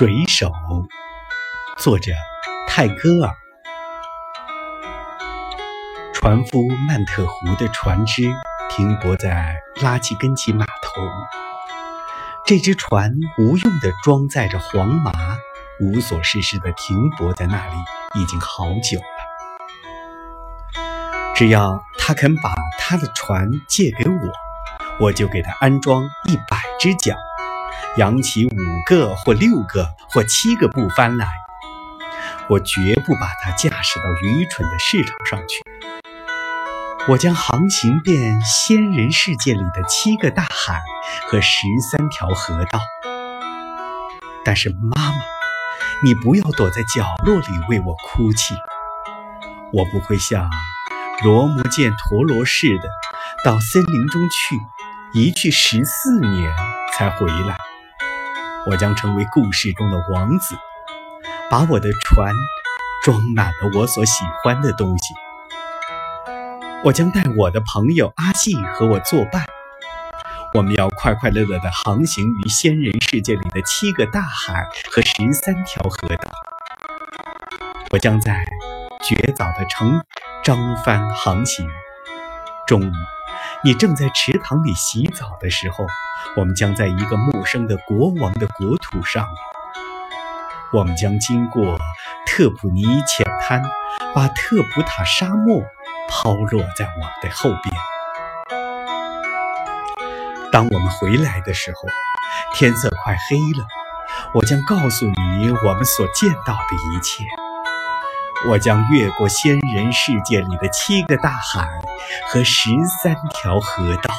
水手，作者泰戈尔。船夫曼特湖的船只停泊在拉基根奇码头。这只船无用地装载着黄麻，无所事事地停泊在那里，已经好久了。只要他肯把他的船借给我，我就给他安装一百只桨。扬起五个或六个或七个布帆来，我绝不把它驾驶到愚蠢的市场上去。我将航行遍仙人世界里的七个大海和十三条河道。但是，妈妈，你不要躲在角落里为我哭泣。我不会像罗摩见陀罗似的，到森林中去，一去十四年才回来。我将成为故事中的王子，把我的船装满了我所喜欢的东西。我将带我的朋友阿季和我作伴，我们要快快乐乐地航行于仙人世界里的七个大海和十三条河道。我将在绝早的城张帆航行。中午，你正在池塘里洗澡的时候。我们将在一个陌生的国王的国土上，我们将经过特普尼浅滩，把特普塔沙漠抛落在我们的后边。当我们回来的时候，天色快黑了，我将告诉你我们所见到的一切。我将越过仙人世界里的七个大海和十三条河道。